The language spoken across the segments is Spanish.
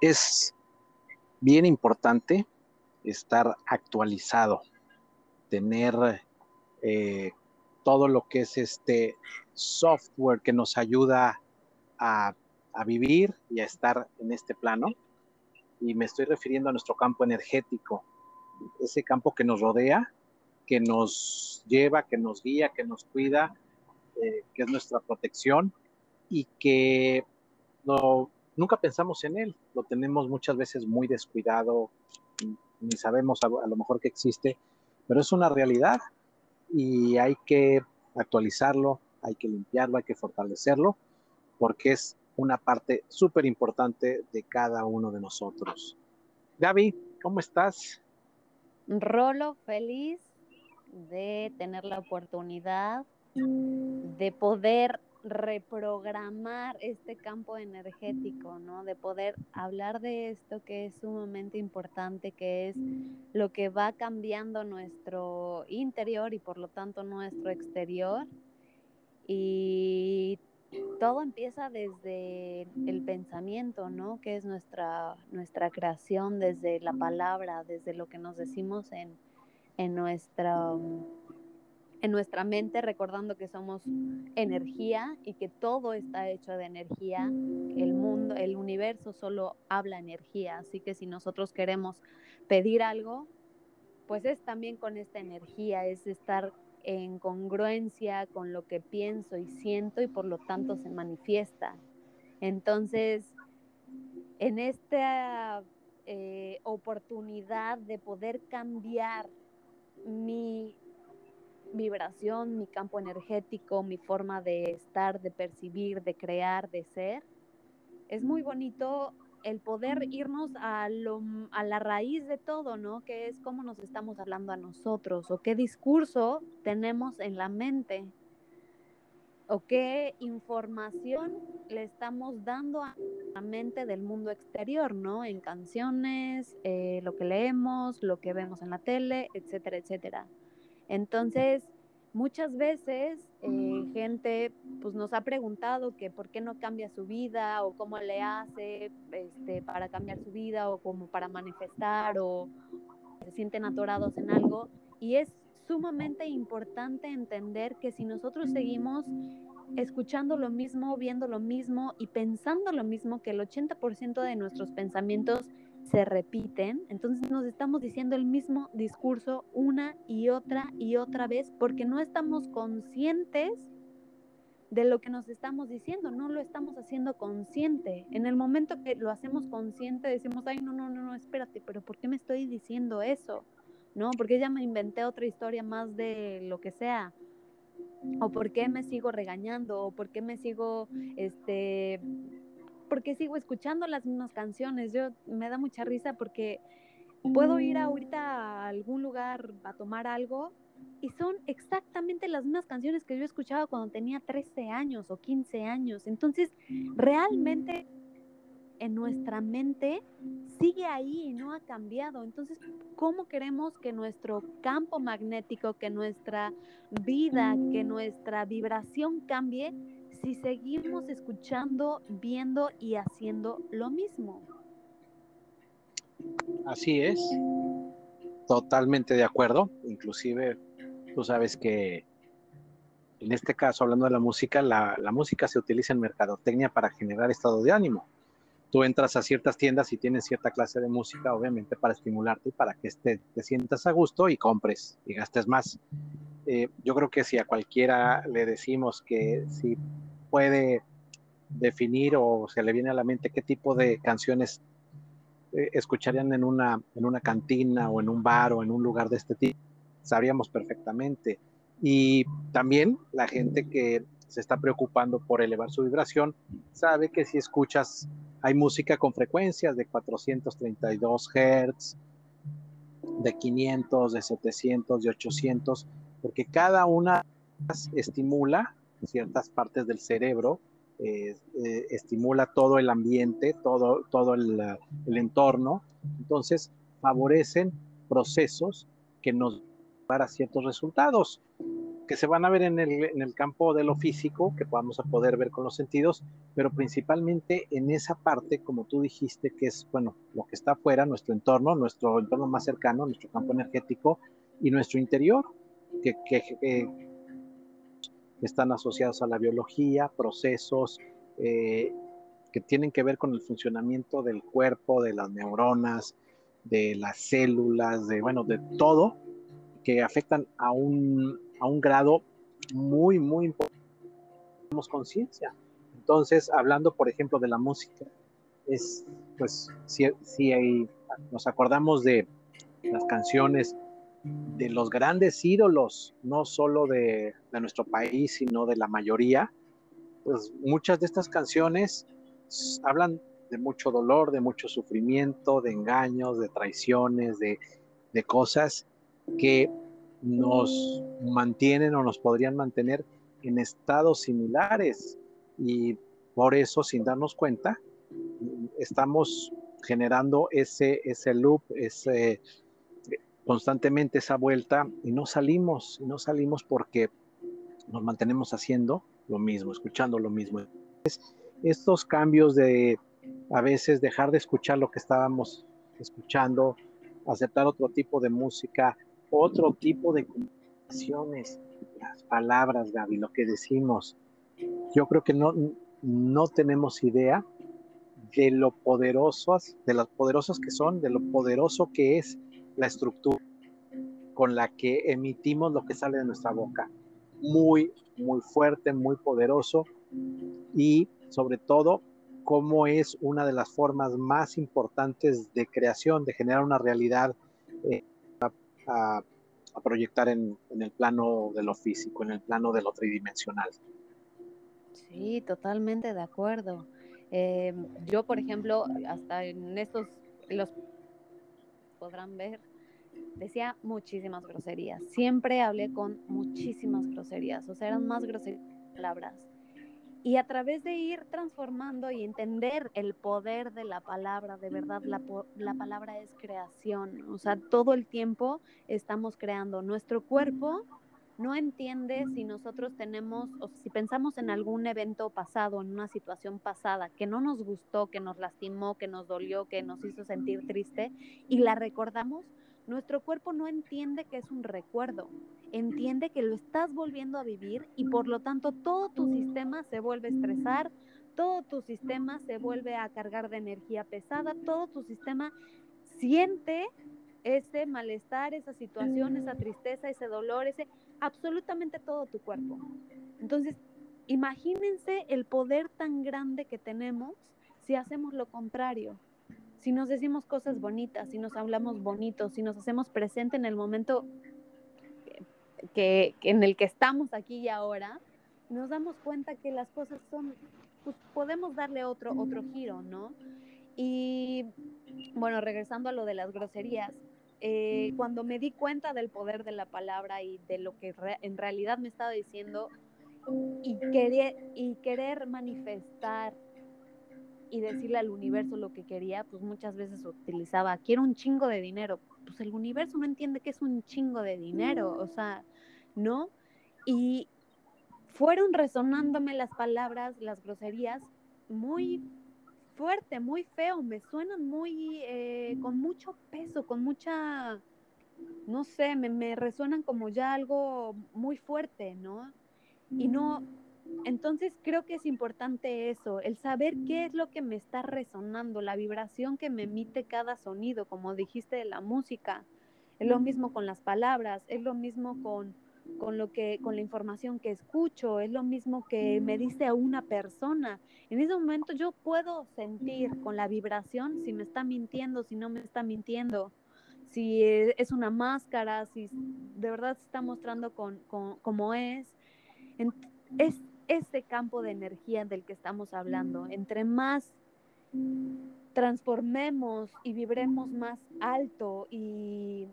es bien importante estar actualizado, tener eh, todo lo que es este software que nos ayuda a, a, vivir y a estar en este plano. Y me estoy refiriendo a nuestro campo energético, ese campo que nos rodea, que nos lleva, que nos guía, que nos cuida, eh, que es nuestra protección y que no, nunca pensamos en él, lo tenemos muchas veces muy descuidado, ni sabemos a, lo mejor que existe, pero es una realidad y hay que actualizarlo, hay que limpiarlo, hay que fortalecerlo, porque es una parte súper importante de cada uno de nosotros. Gaby, ¿cómo estás? Rolo, feliz de tener la oportunidad de poder reprogramar este campo energético, ¿no? De poder hablar de esto que es sumamente importante, que es lo que va cambiando nuestro interior y por lo tanto nuestro exterior. Y todo empieza desde el pensamiento, ¿no? Que es nuestra, nuestra creación, desde la palabra, desde lo que nos decimos en, en nuestra en nuestra mente, recordando que somos energía y que todo está hecho de energía. El mundo, el universo solo habla energía, así que si nosotros queremos pedir algo, pues es también con esta energía, es estar en congruencia con lo que pienso y siento y por lo tanto se manifiesta. Entonces, en esta eh, oportunidad de poder cambiar mi vibración, mi campo energético, mi forma de estar, de percibir, de crear, de ser. Es muy bonito el poder irnos a, lo, a la raíz de todo, ¿no? Que es cómo nos estamos hablando a nosotros o qué discurso tenemos en la mente o qué información le estamos dando a la mente del mundo exterior, ¿no? En canciones, eh, lo que leemos, lo que vemos en la tele, etcétera, etcétera. Entonces, muchas veces eh, gente pues nos ha preguntado que por qué no cambia su vida o cómo le hace este, para cambiar su vida o como para manifestar o se sienten atorados en algo. Y es sumamente importante entender que si nosotros seguimos escuchando lo mismo, viendo lo mismo y pensando lo mismo, que el 80% de nuestros pensamientos se repiten, entonces nos estamos diciendo el mismo discurso una y otra y otra vez porque no estamos conscientes de lo que nos estamos diciendo, no lo estamos haciendo consciente. En el momento que lo hacemos consciente decimos, ay, no, no, no, no, espérate, pero ¿por qué me estoy diciendo eso? ¿No? Porque ya me inventé otra historia más de lo que sea. O por qué me sigo regañando, o por qué me sigo este porque sigo escuchando las mismas canciones. Yo me da mucha risa porque puedo ir ahorita a algún lugar a tomar algo y son exactamente las mismas canciones que yo escuchaba cuando tenía 13 años o 15 años. Entonces, realmente en nuestra mente sigue ahí y no ha cambiado. Entonces, ¿cómo queremos que nuestro campo magnético, que nuestra vida, que nuestra vibración cambie si seguimos escuchando, viendo y haciendo lo mismo. Así es, totalmente de acuerdo. Inclusive, tú sabes que en este caso, hablando de la música, la, música se utiliza en mercadotecnia para generar estado de ánimo. Tú entras a ciertas tiendas y tienes cierta clase de música, obviamente, para estimularte y para que te, te sientas a gusto y compres y gastes más. Eh, yo creo que si a cualquiera le decimos que si puede definir o se le viene a la mente qué tipo de canciones eh, escucharían en una, en una cantina o en un bar o en un lugar de este tipo, sabríamos perfectamente. Y también la gente que se está preocupando por elevar su vibración sabe que si escuchas, hay música con frecuencias de 432 Hz, de 500, de 700, de 800, porque cada una estimula ciertas partes del cerebro, eh, eh, estimula todo el ambiente, todo, todo el, entorno, entonces favorecen procesos que nos para ciertos resultados. que se van a ver en el, en el, campo de lo físico, que podamos poder ver con los sentidos, pero principalmente en esa parte, como tú dijiste, que es, bueno, lo que está afuera, nuestro entorno, nuestro entorno más cercano, nuestro campo energético y nuestro interior, que, que están asociados a la biología, procesos eh, que tienen que ver con el funcionamiento del cuerpo, de las neuronas, de las células, de, bueno, de todo, que afectan a un, a un grado muy, muy importante. Tenemos conciencia. Entonces, hablando, por ejemplo, de la música, es, pues, si, si nos acordamos de las canciones de los grandes ídolos, no solo de, de, nuestro país, sino de la mayoría, pues muchas de estas canciones hablan de mucho dolor, de mucho sufrimiento, de engaños, de traiciones, de, de cosas que nos mantienen o nos podrían mantener en estados similares. Y por eso sin darnos cuenta estamos generando ese, ese loop, ese, constantemente esa vuelta y no salimos, no salimos porque nos mantenemos haciendo lo mismo, escuchando lo mismo. Estos cambios de a veces dejar de escuchar lo que estábamos escuchando, aceptar otro tipo de música, otro tipo de comunicaciones, las palabras, Gaby, lo que decimos. Yo creo que no, no tenemos idea de lo poderosas, de las poderosas que son, de lo poderoso que es la estructura con la que emitimos lo que sale de nuestra boca. Muy, muy fuerte, muy poderoso y sobre todo cómo es una de las formas más importantes de creación, de generar una realidad eh, a, proyectar en, el plano de lo físico, en el plano de lo tridimensional. Sí, totalmente de acuerdo. Eh, yo, por ejemplo, hasta en estos, los podrán ver, decía muchísimas groserías. Siempre hablé con muchísimas groserías, o sea, eran más groserías palabras. Y a través de ir transformando y entender el poder de la palabra, de verdad, la, la, palabra es creación. O sea, todo el tiempo estamos creando. Nuestro cuerpo no entiende si nosotros tenemos, o si pensamos en algún evento pasado, en una situación pasada, que no nos gustó, que nos lastimó, que nos dolió, que nos hizo sentir triste, y la recordamos, nuestro cuerpo no entiende que es un recuerdo, entiende que lo estás volviendo a vivir y por lo tanto todo tu sistema se vuelve a estresar, todo tu sistema se vuelve a cargar de energía pesada, todo tu sistema siente ese malestar, esa situación, esa tristeza, ese dolor, ese absolutamente todo tu cuerpo. Entonces, imagínense el poder tan grande que tenemos si hacemos lo contrario si nos decimos cosas bonitas, si nos hablamos bonitos, si nos hacemos presente en el momento que, en el que estamos aquí y ahora, nos damos cuenta que las cosas son, pues podemos darle otro, otro giro, ¿no? Y bueno, regresando a lo de las groserías, eh, cuando me di cuenta del poder de la palabra y de lo que en realidad me estaba diciendo y querer, y querer manifestar y decirle al universo lo que quería, pues muchas veces utilizaba, quiero un chingo de dinero. Pues el universo no entiende que es un chingo de dinero, o sea, ¿no? Y fueron resonándome las palabras, las groserías, muy fuerte, muy feo, me suenan muy, eh, con mucho peso, con mucha, no sé, me, me resuenan como ya algo muy fuerte, ¿no? Y no, entonces creo que es importante eso, el saber qué es lo que me está resonando, la vibración que me emite cada sonido, como dijiste de la música. Es lo mismo con las palabras, es lo mismo con, con lo que con la información que escucho, es lo mismo que me dice a una persona. En ese momento yo puedo sentir con la vibración si me está mintiendo, si no me está mintiendo, si es una máscara, si de verdad se está mostrando con, como es. Es ese campo de energía del que estamos hablando. Entre más transformemos y vibremos más alto y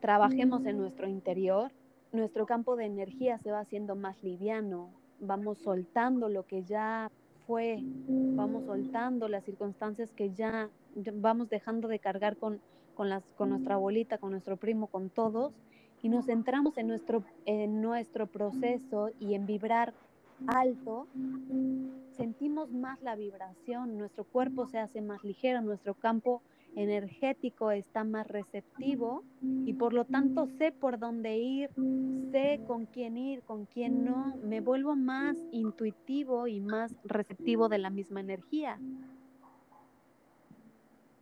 trabajemos en nuestro interior, nuestro campo de energía se va haciendo más liviano, vamos soltando lo que ya fue, vamos soltando las circunstancias que ya, vamos dejando de cargar con, con, las, con nuestra abuelita, con nuestro primo, con todos, y nos centramos en nuestro, en nuestro proceso y en vibrar alto, sentimos más la vibración, nuestro cuerpo se hace más ligero, nuestro campo energético está más receptivo y por lo tanto sé por dónde ir, sé con quién ir, con quién no, me vuelvo más intuitivo y más receptivo de la misma energía.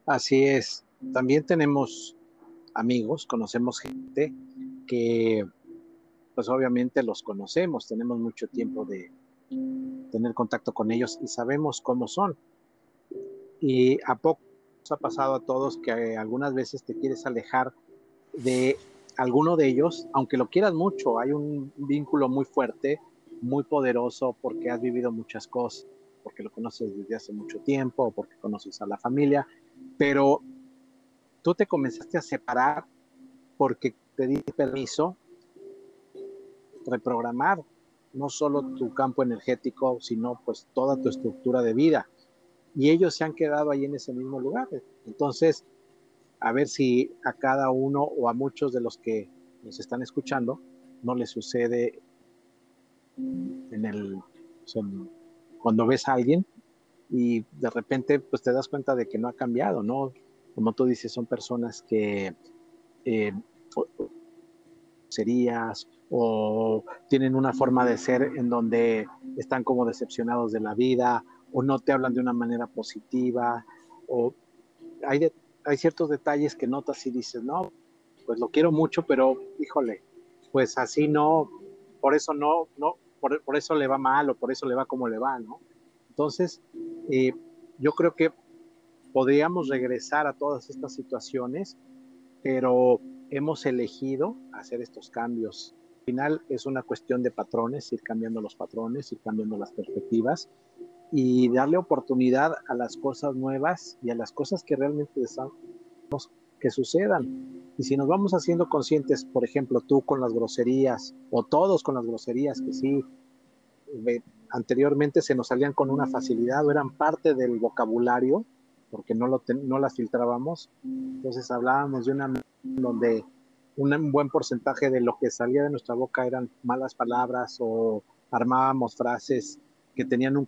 Así es. También tenemos amigos, conocemos gente que pues obviamente los conocemos, tenemos mucho tiempo de tener contacto con ellos y sabemos cómo son. Y a poco ha pasado a todos que algunas veces te quieres alejar de alguno de ellos, aunque lo quieras mucho, hay un vínculo muy fuerte, muy poderoso, porque has vivido muchas cosas, porque lo conoces desde hace mucho tiempo, porque conoces a la familia, pero tú te comenzaste a separar porque te di permiso reprogramar no solo tu campo energético, sino pues toda tu estructura de vida y ellos se han quedado ahí en ese mismo lugar. Entonces, a ver si a cada uno o a muchos de los que nos están escuchando no les sucede en el cuando ves a alguien y de repente pues te das cuenta de que no ha cambiado, ¿no? Como tú dices, son personas que eh, serías o tienen una forma de ser en donde están como decepcionados de la vida o no te hablan de una manera positiva, o hay, hay ciertos detalles que notas y dices, no, pues lo quiero mucho, pero híjole, pues así no, por eso no, no, por, por eso le va mal o por eso le va como le va, ¿no? Entonces, eh, yo creo que podríamos regresar a todas estas situaciones, pero hemos elegido hacer estos cambios. Al final es una cuestión de patrones, ir cambiando los patrones, ir cambiando las perspectivas y darle oportunidad a las cosas nuevas y a las cosas que realmente deseamos que sucedan. Y si nos vamos haciendo conscientes, por ejemplo, tú con las groserías o todos con las groserías que sí anteriormente se nos salían con una facilidad o eran parte del vocabulario porque no, lo no las filtrábamos, entonces hablábamos de una donde un buen porcentaje de lo que salía de nuestra boca eran malas palabras o armábamos frases que tenían un,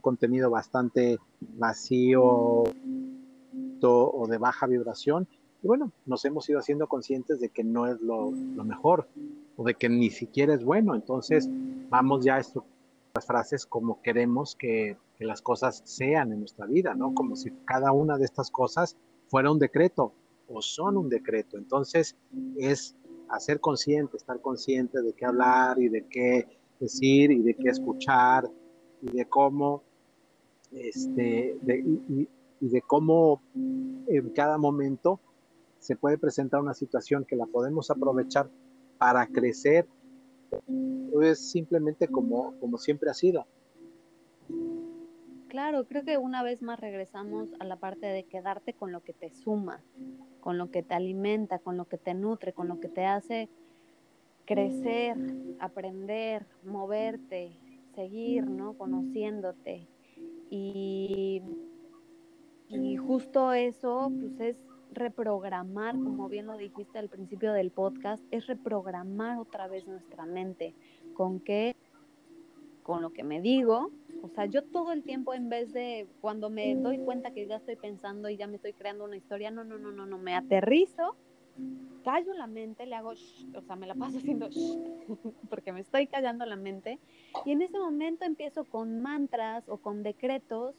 contenido bastante vacío o de baja vibración. Y bueno, nos hemos ido haciendo conscientes de que no es lo, mejor o de que ni siquiera es bueno. Entonces, vamos ya a las frases como queremos que, que, las cosas sean en nuestra vida, ¿no? Como si cada una de estas cosas fuera un decreto o son un decreto. Entonces, es hacer consciente, estar consciente de qué hablar y de qué decir y de qué escuchar y de cómo, este, y, de cómo en cada momento se puede presentar una situación que la podemos aprovechar para crecer, es simplemente como, como siempre ha sido. Claro, creo que una vez más regresamos a la parte de quedarte con lo que te suma, con lo que te alimenta, con lo que te nutre, con lo que te hace crecer, aprender, moverte, seguir, ¿no? Conociéndote. Y, y justo eso, pues es reprogramar, como bien lo dijiste al principio del podcast, es reprogramar otra vez nuestra mente. ¿Con qué? Con lo que me digo. O sea, yo todo el tiempo en vez de cuando me doy cuenta que ya estoy pensando y ya me estoy creando una historia, no, no, no, no, no, me aterrizo callo la mente, le hago, o sea, me la paso haciendo, porque me estoy callando la mente, y en ese momento empiezo con mantras o con decretos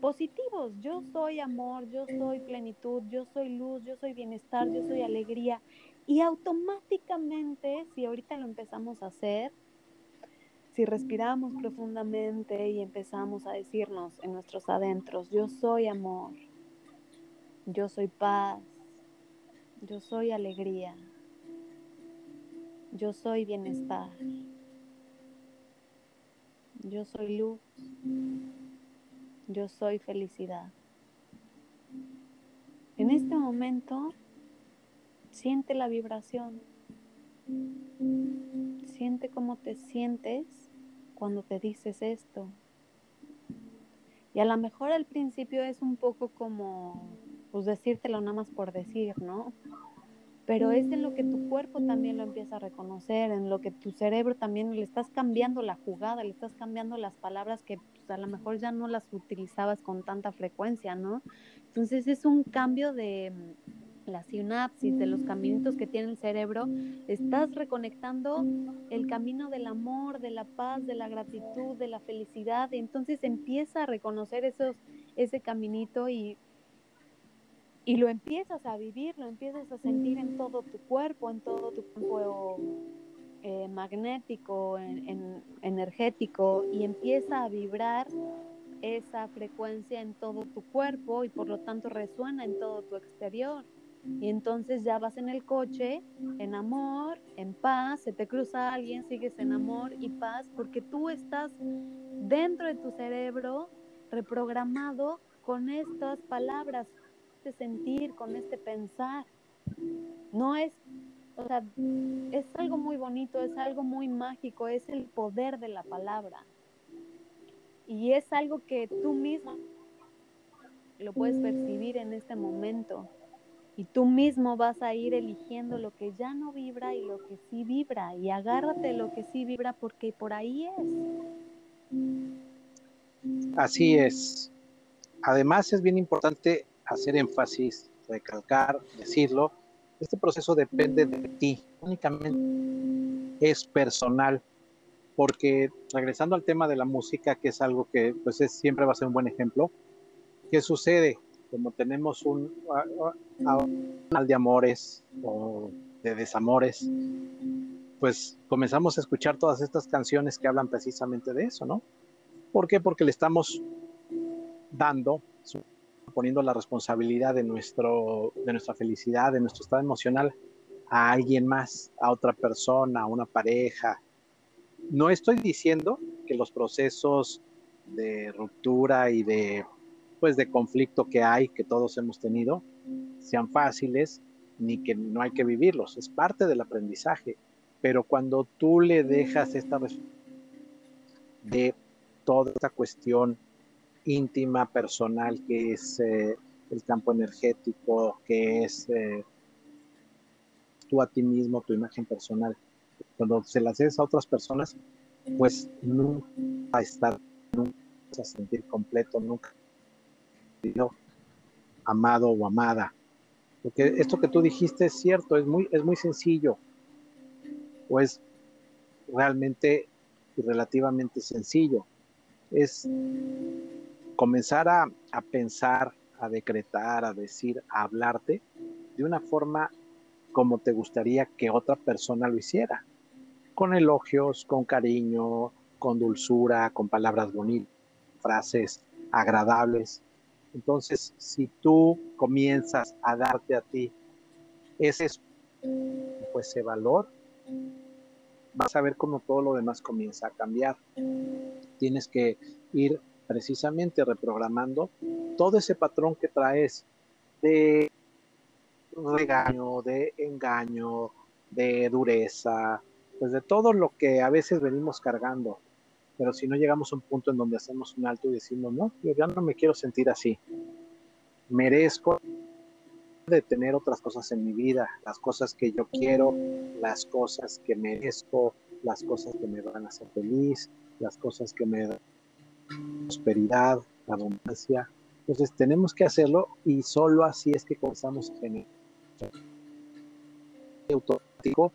positivos. Yo soy amor, yo soy plenitud, yo soy luz, yo soy bienestar, yo soy alegría. Y automáticamente, si ahorita lo empezamos a hacer, si respiramos profundamente y empezamos a decirnos en nuestros adentros, yo soy amor, yo soy paz, yo soy alegría. Yo soy bienestar. Yo soy luz. Yo soy felicidad. En este momento, siente la vibración. Siente cómo te sientes cuando te dices esto. Y a lo mejor al principio es un poco como pues decírtelo nada más por decir, ¿no? pero es en lo que tu cuerpo también lo empieza a reconocer, en lo que tu cerebro también le estás cambiando la jugada, le estás cambiando las palabras que pues, a lo mejor ya no las utilizabas con tanta frecuencia, ¿no? Entonces es un cambio de la sinapsis, de los caminitos que tiene el cerebro, estás reconectando el camino del amor, de la paz, de la gratitud, de la felicidad, entonces empieza a reconocer esos, ese caminito y y lo empiezas a vivir, lo empiezas a sentir en todo tu cuerpo, en todo tu cuerpo eh, magnético, en, energético, y empieza a vibrar esa frecuencia en todo tu cuerpo y por lo tanto resuena en todo tu exterior. Y entonces ya vas en el coche, en amor, en paz, se te cruza alguien, sigues en amor y paz, porque tú estás dentro de tu cerebro reprogramado con estas palabras, este sentir, con este pensar. No es, o sea, es algo muy bonito, es algo muy mágico, es el poder de la palabra. Y es algo que tú mismo lo puedes percibir en este momento. Y tú mismo vas a ir eligiendo lo que ya no vibra y lo que sí vibra. Y agárrate lo que sí vibra porque por ahí es. Así es. Además es bien importante hacer énfasis, recalcar, decirlo, este proceso depende de ti, únicamente es personal, porque regresando al tema de la música, que es algo que pues es, siempre va a ser un buen ejemplo, ¿qué sucede? Como tenemos un mal de amores o de desamores, pues comenzamos a escuchar todas estas canciones que hablan precisamente de eso, ¿no? ¿Por qué? Porque le estamos dando poniendo la responsabilidad de, nuestro, de nuestra felicidad, de nuestro estado emocional a alguien más, a otra persona, a una pareja. No estoy diciendo que los procesos de ruptura y de pues de conflicto que hay, que todos hemos tenido, sean fáciles, ni que no hay que vivirlos, es parte del aprendizaje. Pero cuando tú le dejas esta de toda esta cuestión íntima, personal, que es eh, el campo energético, que es eh, tú a ti mismo, tu imagen personal. Cuando se las haces a otras personas, pues nunca va a estar, nunca a sentir completo, nunca amado o amada. Porque esto que tú dijiste es cierto, es muy, es muy sencillo, o es realmente y relativamente sencillo. Es comenzar a, pensar, a decretar, a decir, a hablarte de una forma como te gustaría que otra persona lo hiciera, con elogios, con cariño, con dulzura, con palabras bonitas, frases agradables. Entonces, si tú comienzas a darte a ti ese pues ese valor, vas a ver cómo todo lo demás comienza a cambiar. Tienes que ir precisamente reprogramando todo ese patrón que traes de regaño, de engaño, de dureza, pues de todo lo que a veces venimos cargando. Pero si no llegamos a un punto en donde hacemos un alto y decimos, no, yo ya no me quiero sentir así. Merezco de tener otras cosas en mi vida, las cosas que yo quiero, las cosas que merezco, las cosas que me van a hacer feliz, las cosas que me prosperidad, abundancia. Entonces tenemos que hacerlo y solo así es que comenzamos a generar. Automático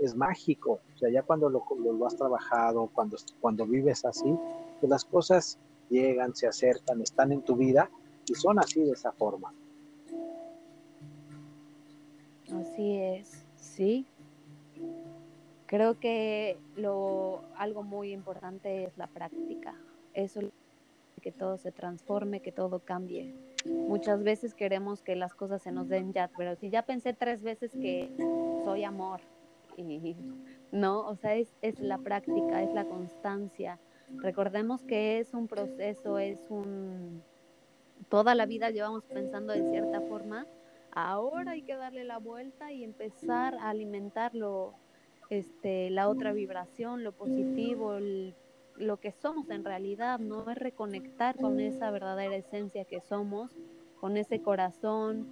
es mágico, sea, ya cuando lo, lo, has trabajado, cuando, cuando vives así, pues las cosas llegan, se acercan, están en tu vida y son así de esa forma. Así es, sí. Creo que lo algo muy importante es la práctica. Eso que todo se transforme, que todo cambie. Muchas veces queremos que las cosas se nos den ya, pero si ya pensé tres veces que soy amor y no, o sea, es, es la práctica, es la constancia. Recordemos que es un proceso, es un toda la vida llevamos pensando de cierta forma, ahora hay que darle la vuelta y empezar a alimentarlo este, la otra vibración, lo positivo, lo que somos en realidad, ¿no? Es reconectar con esa verdadera esencia que somos, con ese corazón,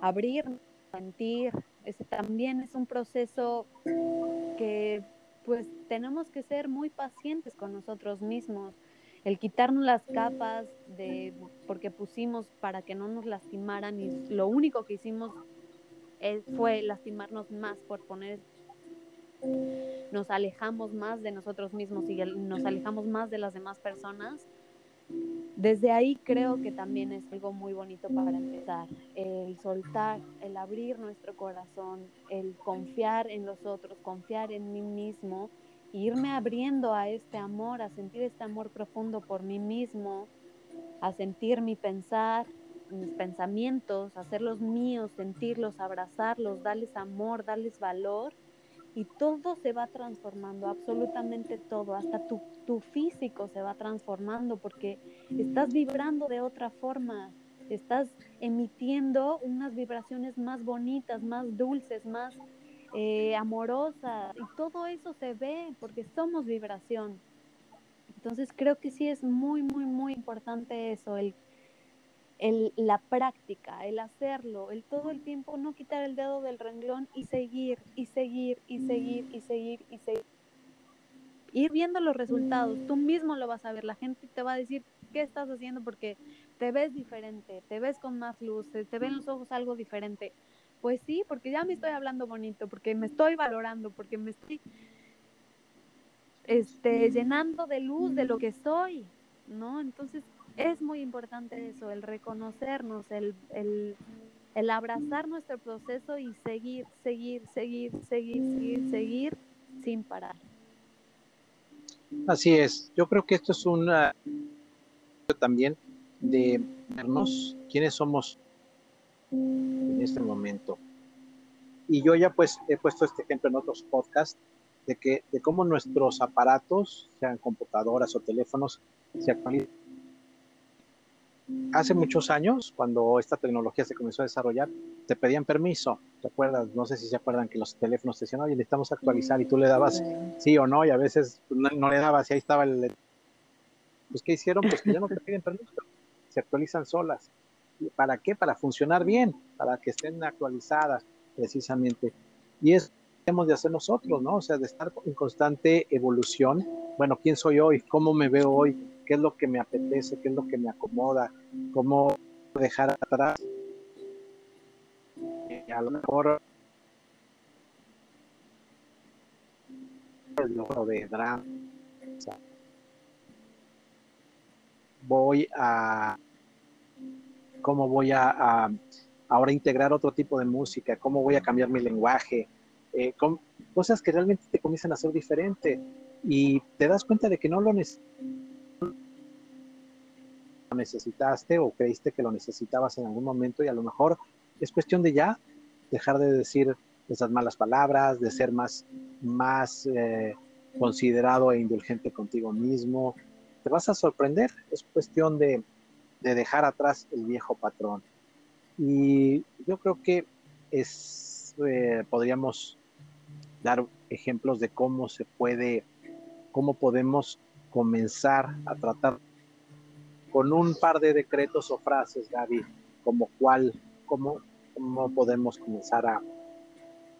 abrir sentir, ese también es un proceso que pues tenemos que ser muy pacientes con nosotros mismos. El quitarnos las capas de porque pusimos para que no nos lastimaran y lo único que hicimos fue lastimarnos más por poner nos alejamos más de nosotros mismos y nos alejamos más de las demás personas desde ahí creo que también es algo muy bonito para empezar, el soltar, el abrir nuestro corazón, el confiar en los otros, confiar en mí mismo, irme abriendo a este amor, a sentir este amor profundo por mí mismo, a sentir mi pensar, mis pensamientos, hacerlos míos, sentirlos, abrazarlos, darles amor, darles valor y todo se va transformando, absolutamente todo, hasta tu, tu, físico se va transformando porque estás vibrando de otra forma, estás emitiendo unas vibraciones más bonitas, más dulces, más eh, amorosas y todo eso se ve porque somos vibración. Entonces creo que sí es muy, muy, muy importante eso, el el, la práctica, el hacerlo, el todo el tiempo no quitar el dedo del renglón y seguir, y seguir, y seguir, y seguir, y seguir. Ir viendo los resultados, tú mismo lo vas a ver, la gente te va a decir qué estás haciendo porque te ves diferente, te ves con más luz, te ven los ojos algo diferente. Pues sí, porque ya me estoy hablando bonito, porque me estoy valorando, porque me estoy este, llenando de luz de lo que soy, ¿no? Entonces, es muy importante eso, el reconocernos, el, el, abrazar nuestro proceso y seguir, seguir, seguir, seguir, seguir, seguir sin parar. Así es, yo creo que esto es una también de vernos quiénes somos en este momento. Y yo ya pues he puesto este ejemplo en otros podcasts de que de cómo nuestros aparatos, sean computadoras o teléfonos, se actualizan hace muchos años, cuando esta tecnología se comenzó a desarrollar, te pedían permiso. ¿Te acuerdas? No sé si se acuerdan que los teléfonos te decían, oye, necesitamos actualizar y tú le dabas sí o no, y a veces no, le dabas y ahí estaba el. Pues, ¿qué hicieron? Pues que ya no te piden permiso, se actualizan solas. ¿Para qué? Para funcionar bien, para que estén actualizadas, precisamente. Y eso tenemos de hacer nosotros, ¿no? O sea, de estar en constante evolución. Bueno, ¿quién soy hoy? ¿Cómo me veo hoy? Qué es lo que me apetece, qué es lo que me acomoda, cómo dejar atrás. a lo mejor logro de drama. voy a cómo voy a, ahora integrar otro tipo de música, cómo voy a cambiar mi lenguaje, eh, cosas que realmente te comienzan a ser diferente y te das cuenta de que no lo necesitas necesitaste o creíste que lo necesitabas en algún momento y a lo mejor es cuestión de ya dejar de decir esas malas palabras, de ser más, más eh, considerado e indulgente contigo mismo. Te vas a sorprender, es cuestión de, dejar atrás el viejo patrón. Y yo creo que es, eh, podríamos dar ejemplos de cómo se puede, cómo podemos comenzar a tratar con un par de decretos o frases, Gaby, como cuál, cómo, cómo podemos comenzar a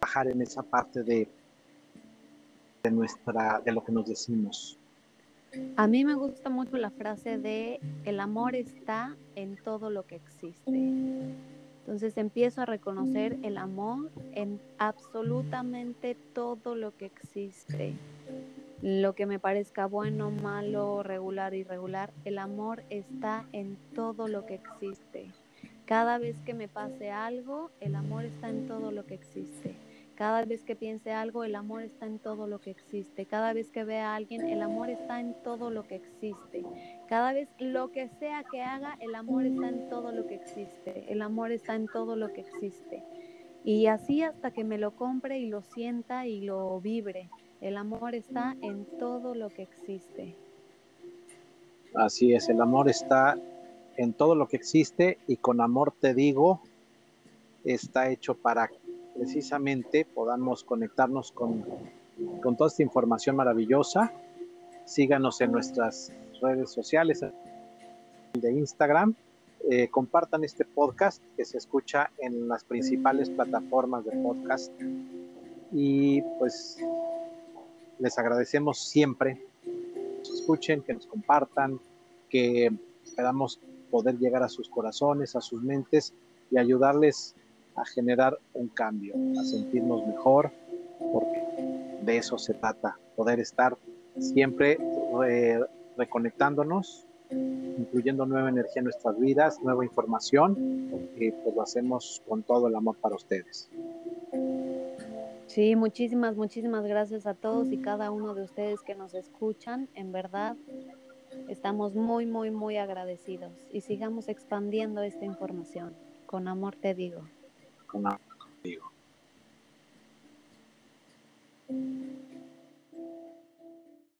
bajar en esa parte de, de nuestra, de lo que nos decimos. A mí me gusta mucho la frase de el amor está en todo lo que existe. Entonces empiezo a reconocer el amor en absolutamente todo lo que existe lo que me parezca bueno, malo, regular, irregular, el amor está en todo lo que existe. Cada vez que me pase algo, el amor está en todo lo que existe. Cada vez que piense algo, el amor está en todo lo que existe. Cada vez que vea a alguien, el amor está en todo lo que existe. Cada vez lo que sea que haga, el amor está en todo lo que existe. El amor está en todo lo que existe. Y así hasta que me lo compre y lo sienta y lo vibre. El amor está en todo lo que existe. Así es, el amor está en todo lo que existe y con amor te digo, está hecho para precisamente podamos conectarnos con, con toda esta información maravillosa. Síganos en nuestras redes sociales de Instagram, eh, compartan este podcast que se escucha en las principales plataformas de podcast. Y pues les agradecemos siempre que nos escuchen, que nos compartan, que esperamos poder llegar a sus corazones, a sus mentes y ayudarles a generar un cambio, a sentirnos mejor, porque de eso se trata, poder estar siempre reconectándonos, incluyendo nueva energía en nuestras vidas, nueva información, y pues lo hacemos con todo el amor para ustedes. Sí, muchísimas, muchísimas gracias a todos y cada uno de ustedes que nos escuchan. En verdad, estamos muy, muy, muy agradecidos y sigamos expandiendo esta información. Con amor te digo. Con amor te digo.